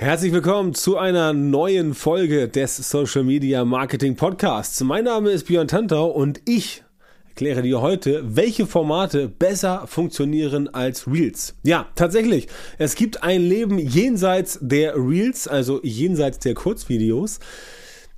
Herzlich willkommen zu einer neuen Folge des Social Media Marketing Podcasts. Mein Name ist Björn Tantau und ich erkläre dir heute, welche Formate besser funktionieren als Reels. Ja, tatsächlich. Es gibt ein Leben jenseits der Reels, also jenseits der Kurzvideos.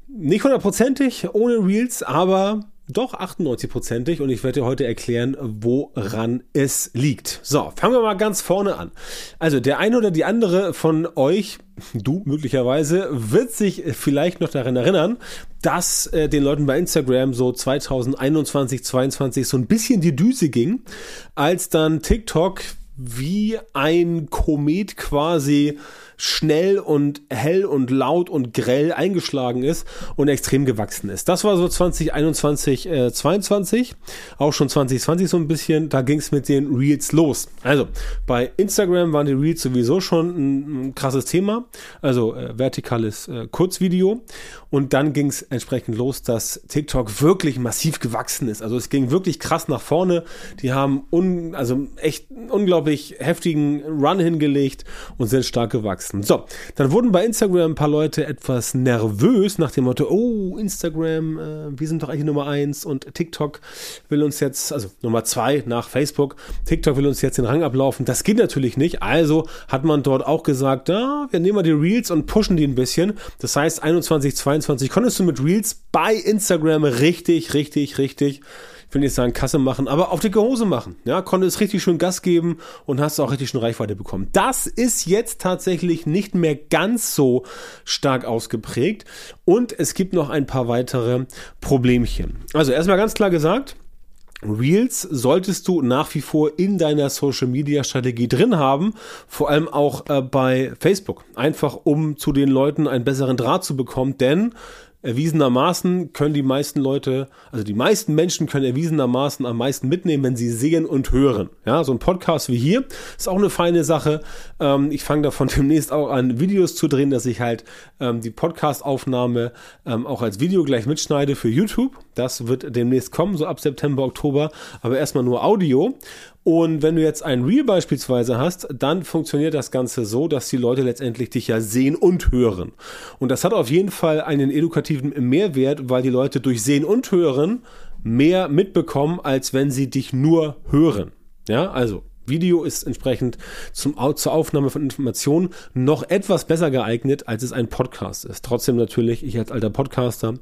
Nicht hundertprozentig ohne Reels, aber doch 98-prozentig und ich werde dir heute erklären, woran es liegt. So, fangen wir mal ganz vorne an. Also der eine oder die andere von euch, du möglicherweise, wird sich vielleicht noch daran erinnern, dass äh, den Leuten bei Instagram so 2021, 2022 so ein bisschen die Düse ging, als dann TikTok wie ein Komet quasi schnell und hell und laut und grell eingeschlagen ist und extrem gewachsen ist. Das war so 2021, äh, 22, auch schon 2020 so ein bisschen, da ging es mit den Reels los. Also bei Instagram waren die Reels sowieso schon ein, ein krasses Thema, also äh, vertikales äh, Kurzvideo und dann ging es entsprechend los, dass TikTok wirklich massiv gewachsen ist. Also es ging wirklich krass nach vorne. Die haben un, also echt unglaublich heftigen Run hingelegt und sind stark gewachsen wachsen. So, dann wurden bei Instagram ein paar Leute etwas nervös nach dem Motto, oh, Instagram, äh, wir sind doch eigentlich Nummer eins und TikTok will uns jetzt, also Nummer zwei nach Facebook, TikTok will uns jetzt den Rang ablaufen. Das geht natürlich nicht. Also hat man dort auch gesagt, ah, wir nehmen mal die Reels und pushen die ein bisschen. Das heißt, 21, 22 konntest du mit Reels bei Instagram richtig, richtig, richtig will nicht sagen Kasse machen, aber auf dicke Hose machen. Ja, konnte es richtig schön Gas geben und hast auch richtig schön Reichweite bekommen. Das ist jetzt tatsächlich nicht mehr ganz so stark ausgeprägt und es gibt noch ein paar weitere Problemchen. Also erstmal ganz klar gesagt, Reels solltest du nach wie vor in deiner Social Media Strategie drin haben, vor allem auch äh, bei Facebook. Einfach um zu den Leuten einen besseren Draht zu bekommen, denn erwiesenermaßen können die meisten Leute, also die meisten Menschen können erwiesenermaßen am meisten mitnehmen, wenn sie sehen und hören. Ja, so ein Podcast wie hier ist auch eine feine Sache. Ähm, ich fange davon demnächst auch an, Videos zu drehen, dass ich halt ähm, die Podcast-Aufnahme ähm, auch als Video gleich mitschneide für YouTube. Das wird demnächst kommen, so ab September, Oktober, aber erstmal nur Audio. Und wenn du jetzt ein Reel beispielsweise hast, dann funktioniert das Ganze so, dass die Leute letztendlich dich ja sehen und hören. Und das hat auf jeden Fall einen edukativen Mehrwert, weil die Leute durch Sehen und Hören mehr mitbekommen, als wenn sie dich nur hören. Ja, also Video ist entsprechend zum, zur Aufnahme von Informationen noch etwas besser geeignet, als es ein Podcast ist. Trotzdem natürlich, ich als alter Podcaster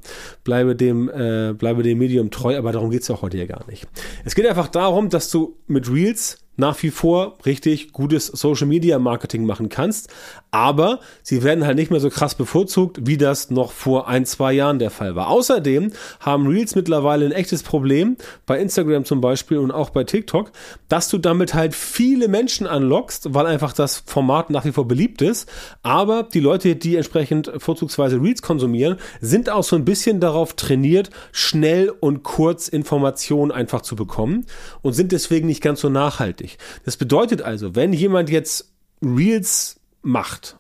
bleibe dem, äh, bleibe dem Medium treu, aber darum geht es ja heute ja gar nicht. Es geht einfach darum, dass du mit Reels nach wie vor richtig gutes Social Media Marketing machen kannst. Aber sie werden halt nicht mehr so krass bevorzugt, wie das noch vor ein, zwei Jahren der Fall war. Außerdem haben Reels mittlerweile ein echtes Problem, bei Instagram zum Beispiel und auch bei TikTok, dass du damit halt viele Menschen anlockst, weil einfach das Format nach wie vor beliebt ist. Aber die Leute, die entsprechend vorzugsweise Reels konsumieren, sind auch so ein bisschen darauf trainiert, schnell und kurz Informationen einfach zu bekommen und sind deswegen nicht ganz so nachhaltig wichtig. Das bedeutet also, wenn jemand jetzt Reels macht,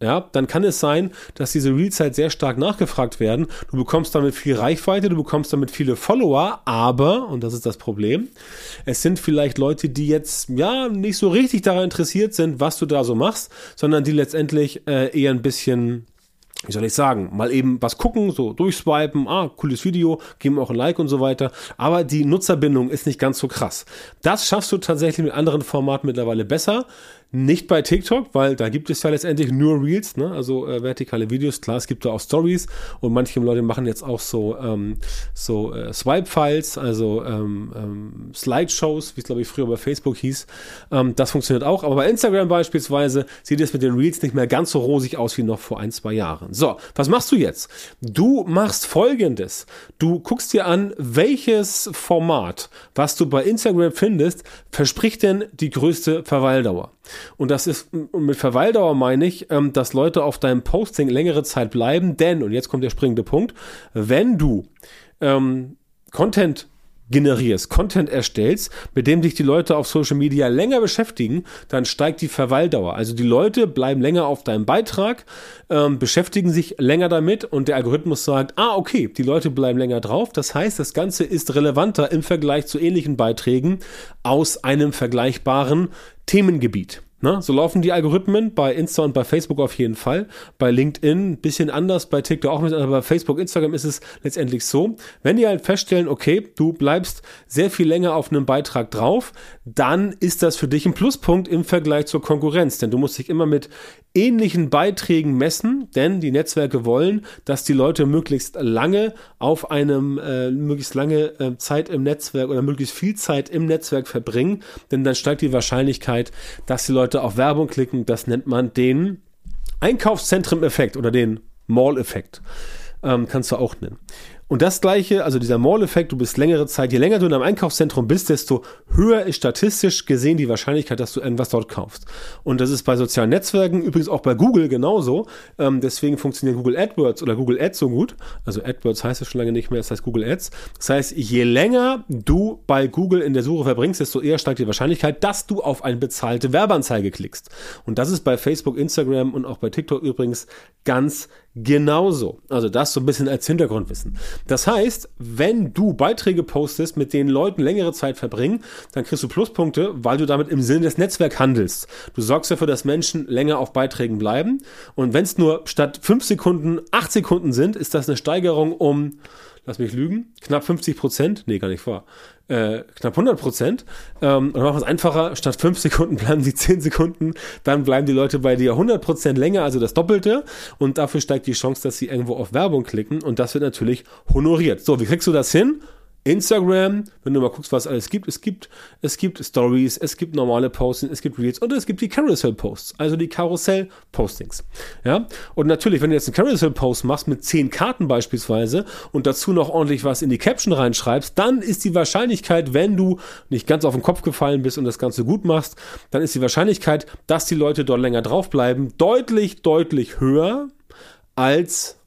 ja, dann kann es sein, dass diese Reels halt sehr stark nachgefragt werden. Du bekommst damit viel Reichweite, du bekommst damit viele Follower, aber, und das ist das Problem, es sind vielleicht Leute, die jetzt, ja, nicht so richtig daran interessiert sind, was du da so machst, sondern die letztendlich äh, eher ein bisschen wie soll ich sagen, mal eben was gucken, so durchswipen, ah, cooles Video, geben auch ein Like und so weiter. Aber die Nutzerbindung ist nicht ganz so krass. Das schaffst du tatsächlich mit anderen Formaten mittlerweile besser. Nicht bei TikTok, weil da gibt es ja letztendlich nur Reels, ne? also äh, vertikale Videos. Klar, es gibt da auch Stories und manche Leute machen jetzt auch so, ähm, so äh, Swipe-Files, also ähm, ähm, Slideshows, wie es glaube ich früher bei Facebook hieß. Ähm, das funktioniert auch. Aber bei Instagram beispielsweise sieht es mit den Reels nicht mehr ganz so rosig aus wie noch vor ein, zwei Jahren. So, was machst du jetzt? Du machst folgendes. Du guckst dir an, welches Format, was du bei Instagram findest, verspricht denn die größte Verweildauer. Und das ist, mit Verweildauer meine ich, ähm, dass Leute auf deinem Posting längere Zeit bleiben, denn, und jetzt kommt der springende Punkt, wenn du ähm, Content generierst, Content erstellst, mit dem sich die Leute auf Social Media länger beschäftigen, dann steigt die Verweildauer. Also die Leute bleiben länger auf deinem Beitrag, ähm, beschäftigen sich länger damit und der Algorithmus sagt, ah, okay, die Leute bleiben länger drauf. Das heißt, das Ganze ist relevanter im Vergleich zu ähnlichen Beiträgen aus einem vergleichbaren Themengebiet. Ne? So laufen die Algorithmen bei Insta und bei Facebook auf jeden Fall. Bei LinkedIn ein bisschen anders, bei TikTok auch ein bisschen, aber bei Facebook, Instagram ist es letztendlich so. Wenn die halt feststellen, okay, du bleibst sehr viel länger auf einem Beitrag drauf, dann ist das für dich ein Pluspunkt im Vergleich zur Konkurrenz, denn du musst dich immer mit ähnlichen Beiträgen messen, denn die Netzwerke wollen, dass die Leute möglichst lange auf einem, äh, möglichst lange äh, Zeit im Netzwerk oder möglichst viel Zeit im Netzwerk verbringen, denn dann steigt die Wahrscheinlichkeit, dass die Leute auf Werbung klicken. Das nennt man den Einkaufszentrum-Effekt oder den Mall-Effekt. Ähm, kannst du auch nennen. Und das gleiche, also dieser Mall-Effekt, du bist längere Zeit, je länger du in einem Einkaufszentrum bist, desto höher ist statistisch gesehen die Wahrscheinlichkeit, dass du irgendwas dort kaufst. Und das ist bei sozialen Netzwerken, übrigens auch bei Google genauso. Ähm, deswegen funktioniert Google AdWords oder Google Ads so gut. Also AdWords heißt es schon lange nicht mehr, das heißt Google Ads. Das heißt, je länger du bei Google in der Suche verbringst, desto eher steigt die Wahrscheinlichkeit, dass du auf eine bezahlte Werbeanzeige klickst. Und das ist bei Facebook, Instagram und auch bei TikTok übrigens ganz genauso. Also das so ein bisschen als Hintergrundwissen. Das heißt, wenn du Beiträge postest, mit denen Leuten längere Zeit verbringen, dann kriegst du Pluspunkte, weil du damit im Sinne des Netzwerks handelst. Du sorgst dafür, dass Menschen länger auf Beiträgen bleiben. Und wenn es nur statt fünf Sekunden acht Sekunden sind, ist das eine Steigerung um lass mich lügen, knapp 50 Prozent, nee, gar nicht vor, äh, knapp 100 Prozent. Ähm, und machen es einfacher, statt 5 Sekunden bleiben sie 10 Sekunden, dann bleiben die Leute bei dir 100 Prozent länger, also das Doppelte. Und dafür steigt die Chance, dass sie irgendwo auf Werbung klicken und das wird natürlich honoriert. So, wie kriegst du das hin? Instagram, wenn du mal guckst, was alles gibt, es gibt, es gibt Stories, es gibt normale Postings, es gibt Reels und es gibt die Carousel Posts, also die Karussell Postings. Ja, und natürlich, wenn du jetzt einen Carousel Post machst mit zehn Karten beispielsweise und dazu noch ordentlich was in die Caption reinschreibst, dann ist die Wahrscheinlichkeit, wenn du nicht ganz auf den Kopf gefallen bist und das Ganze gut machst, dann ist die Wahrscheinlichkeit, dass die Leute dort länger draufbleiben, deutlich, deutlich höher als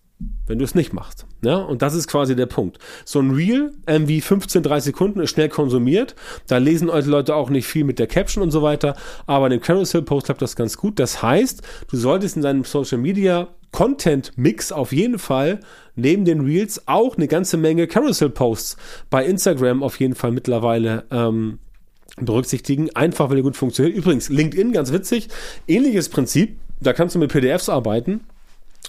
wenn du es nicht machst. Ja, und das ist quasi der Punkt. So ein Reel, irgendwie 15, 30 Sekunden, ist schnell konsumiert. Da lesen Leute auch nicht viel mit der Caption und so weiter. Aber in dem Carousel-Post klappt das ganz gut. Das heißt, du solltest in deinem Social Media Content-Mix auf jeden Fall neben den Reels auch eine ganze Menge Carousel-Posts bei Instagram auf jeden Fall mittlerweile ähm, berücksichtigen. Einfach, weil er gut funktioniert. Übrigens, LinkedIn, ganz witzig, ähnliches Prinzip. Da kannst du mit PDFs arbeiten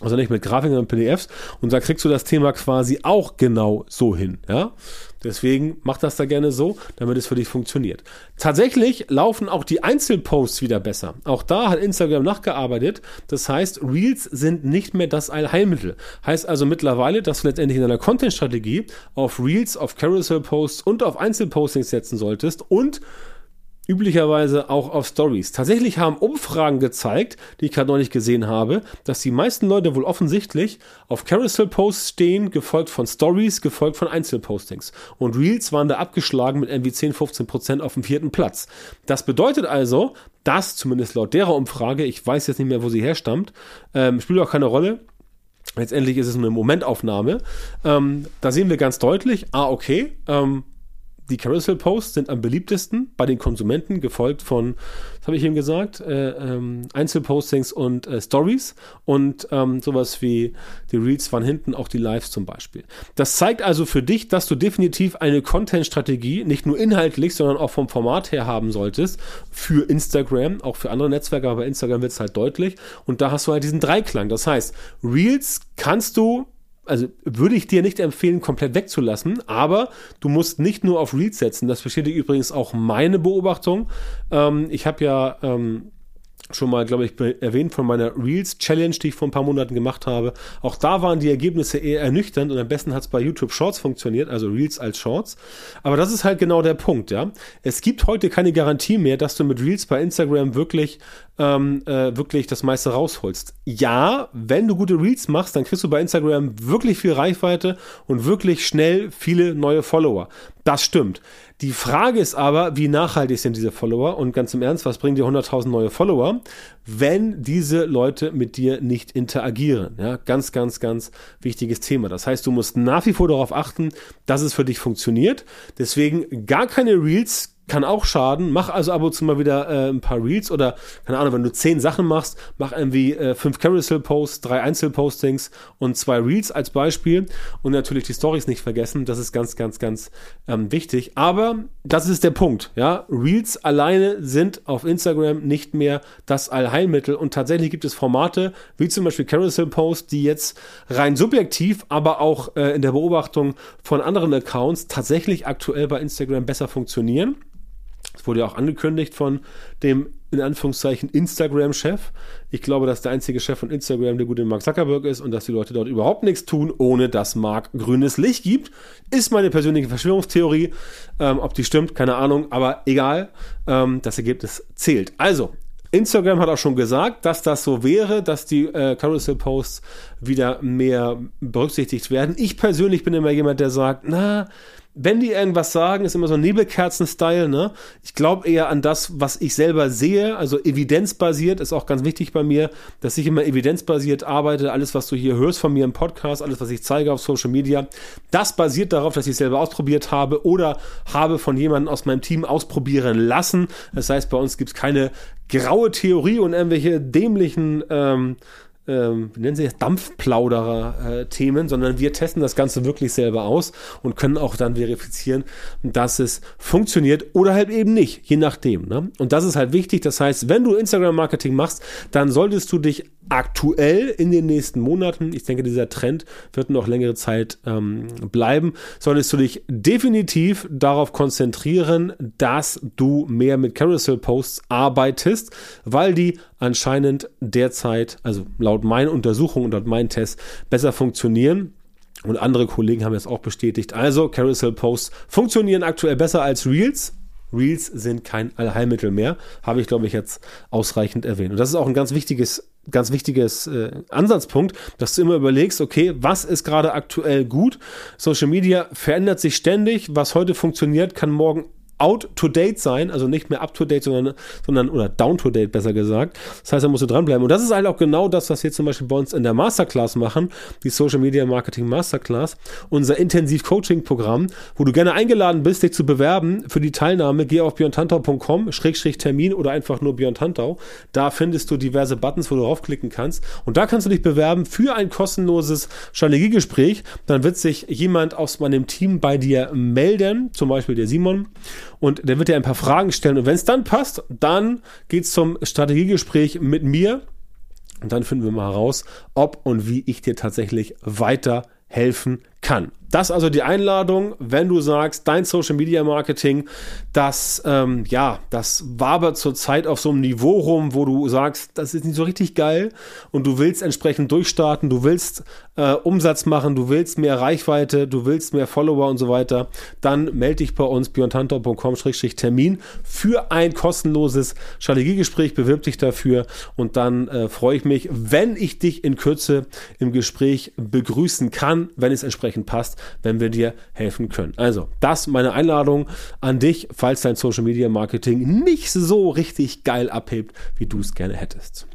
also nicht mit Grafiken, sondern PDFs. Und da kriegst du das Thema quasi auch genau so hin. Ja? Deswegen mach das da gerne so, damit es für dich funktioniert. Tatsächlich laufen auch die Einzelposts wieder besser. Auch da hat Instagram nachgearbeitet. Das heißt, Reels sind nicht mehr das Allheilmittel. Heißt also mittlerweile, dass du letztendlich in deiner Content-Strategie auf Reels, auf Carousel-Posts und auf Einzelpostings setzen solltest und üblicherweise auch auf Stories. Tatsächlich haben Umfragen gezeigt, die ich gerade nicht gesehen habe, dass die meisten Leute wohl offensichtlich auf Carousel-Posts stehen, gefolgt von Stories, gefolgt von Einzelpostings. Und Reels waren da abgeschlagen mit irgendwie 10, 15 Prozent auf dem vierten Platz. Das bedeutet also, dass, zumindest laut derer Umfrage, ich weiß jetzt nicht mehr, wo sie herstammt, ähm, spielt auch keine Rolle, Letztendlich ist es eine Momentaufnahme. Ähm, da sehen wir ganz deutlich, ah, okay, ähm, die Carousel-Posts sind am beliebtesten bei den Konsumenten, gefolgt von, was habe ich eben gesagt, äh, ähm, Einzelpostings und äh, Stories und ähm, sowas wie die Reels waren hinten, auch die Lives zum Beispiel. Das zeigt also für dich, dass du definitiv eine Content-Strategie, nicht nur inhaltlich, sondern auch vom Format her haben solltest, für Instagram, auch für andere Netzwerke, aber bei Instagram wird es halt deutlich. Und da hast du halt diesen Dreiklang. Das heißt, Reels kannst du also würde ich dir nicht empfehlen, komplett wegzulassen, aber du musst nicht nur auf Reads setzen. Das bestätigt übrigens auch meine Beobachtung. Ähm, ich habe ja ähm, schon mal, glaube ich, erwähnt von meiner Reels Challenge, die ich vor ein paar Monaten gemacht habe. Auch da waren die Ergebnisse eher ernüchternd und am besten hat es bei YouTube Shorts funktioniert, also Reels als Shorts. Aber das ist halt genau der Punkt, ja. Es gibt heute keine Garantie mehr, dass du mit Reels bei Instagram wirklich ähm, äh, wirklich das meiste rausholst. Ja, wenn du gute Reels machst, dann kriegst du bei Instagram wirklich viel Reichweite und wirklich schnell viele neue Follower. Das stimmt. Die Frage ist aber, wie nachhaltig sind diese Follower? Und ganz im Ernst, was bringen dir 100.000 neue Follower, wenn diese Leute mit dir nicht interagieren? Ja, ganz, ganz, ganz wichtiges Thema. Das heißt, du musst nach wie vor darauf achten, dass es für dich funktioniert. Deswegen gar keine Reels kann auch schaden. Mach also ab und zu mal wieder äh, ein paar Reels oder, keine Ahnung, wenn du zehn Sachen machst, mach irgendwie äh, fünf Carousel-Posts, drei Einzelpostings und zwei Reels als Beispiel. Und natürlich die Stories nicht vergessen. Das ist ganz, ganz, ganz ähm, wichtig. Aber das ist der Punkt. Ja, Reels alleine sind auf Instagram nicht mehr das Allheilmittel. Und tatsächlich gibt es Formate, wie zum Beispiel Carousel-Posts, die jetzt rein subjektiv, aber auch äh, in der Beobachtung von anderen Accounts tatsächlich aktuell bei Instagram besser funktionieren. Es wurde ja auch angekündigt von dem in Anführungszeichen Instagram-Chef. Ich glaube, dass der einzige Chef von Instagram der gute Mark Zuckerberg ist und dass die Leute dort überhaupt nichts tun, ohne dass Mark grünes Licht gibt. Ist meine persönliche Verschwörungstheorie. Ähm, ob die stimmt, keine Ahnung, aber egal. Ähm, das Ergebnis zählt. Also, Instagram hat auch schon gesagt, dass das so wäre, dass die äh, Carousel-Posts wieder mehr berücksichtigt werden. Ich persönlich bin immer jemand, der sagt, na, wenn die irgendwas sagen, ist immer so Nebelkerzen-Style, ne? Ich glaube eher an das, was ich selber sehe, also evidenzbasiert, ist auch ganz wichtig bei mir, dass ich immer evidenzbasiert arbeite. Alles, was du hier hörst von mir im Podcast, alles, was ich zeige auf Social Media, das basiert darauf, dass ich selber ausprobiert habe oder habe von jemandem aus meinem Team ausprobieren lassen. Das heißt, bei uns gibt es keine graue Theorie und irgendwelche dämlichen ähm, ähm, wie nennen sie das, Dampfplauderer-Themen, äh, sondern wir testen das Ganze wirklich selber aus und können auch dann verifizieren, dass es funktioniert oder halt eben nicht, je nachdem. Ne? Und das ist halt wichtig. Das heißt, wenn du Instagram-Marketing machst, dann solltest du dich aktuell in den nächsten Monaten, ich denke, dieser Trend wird noch längere Zeit ähm, bleiben, solltest du dich definitiv darauf konzentrieren, dass du mehr mit Carousel-Posts arbeitest, weil die anscheinend derzeit, also laut meinen Untersuchungen und laut meinen Tests, besser funktionieren. Und andere Kollegen haben es auch bestätigt. Also Carousel-Posts funktionieren aktuell besser als Reels. Reels sind kein Allheilmittel mehr, habe ich glaube ich jetzt ausreichend erwähnt. Und das ist auch ein ganz wichtiges ganz wichtiges äh, Ansatzpunkt, dass du immer überlegst, okay, was ist gerade aktuell gut? Social Media verändert sich ständig, was heute funktioniert, kann morgen out to date sein, also nicht mehr up to date, sondern, sondern oder down to date besser gesagt. Das heißt, da musst du dranbleiben. Und das ist halt auch genau das, was wir zum Beispiel bei uns in der Masterclass machen, die Social Media Marketing Masterclass, unser Intensiv Coaching Programm, wo du gerne eingeladen bist, dich zu bewerben für die Teilnahme. Geh auf björntantau.com, Schrägstrich Termin oder einfach nur Björn Tantau. Da findest du diverse Buttons, wo du draufklicken kannst. Und da kannst du dich bewerben für ein kostenloses Strategiegespräch. Dann wird sich jemand aus meinem Team bei dir melden, zum Beispiel der Simon und der wird dir ein paar Fragen stellen. Und wenn es dann passt, dann geht's zum Strategiegespräch mit mir. Und dann finden wir mal heraus, ob und wie ich dir tatsächlich weiterhelfen kann. Das also die Einladung, wenn du sagst, dein Social Media Marketing, das, ähm, ja, das wabert zurzeit auf so einem Niveau rum, wo du sagst, das ist nicht so richtig geil und du willst entsprechend durchstarten, du willst äh, Umsatz machen, du willst mehr Reichweite, du willst mehr Follower und so weiter, dann melde dich bei uns björntantau.com-termin für ein kostenloses Strategiegespräch, bewirb dich dafür und dann äh, freue ich mich, wenn ich dich in Kürze im Gespräch begrüßen kann, wenn es entsprechend passt wenn wir dir helfen können. Also, das meine Einladung an dich, falls dein Social Media Marketing nicht so richtig geil abhebt, wie du es gerne hättest.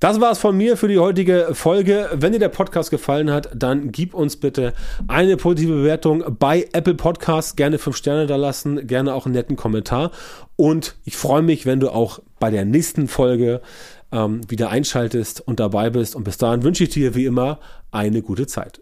Das war es von mir für die heutige Folge. Wenn dir der Podcast gefallen hat, dann gib uns bitte eine positive Bewertung bei Apple Podcasts. Gerne fünf Sterne da lassen, gerne auch einen netten Kommentar. Und ich freue mich, wenn du auch bei der nächsten Folge ähm, wieder einschaltest und dabei bist. Und bis dahin wünsche ich dir wie immer eine gute Zeit.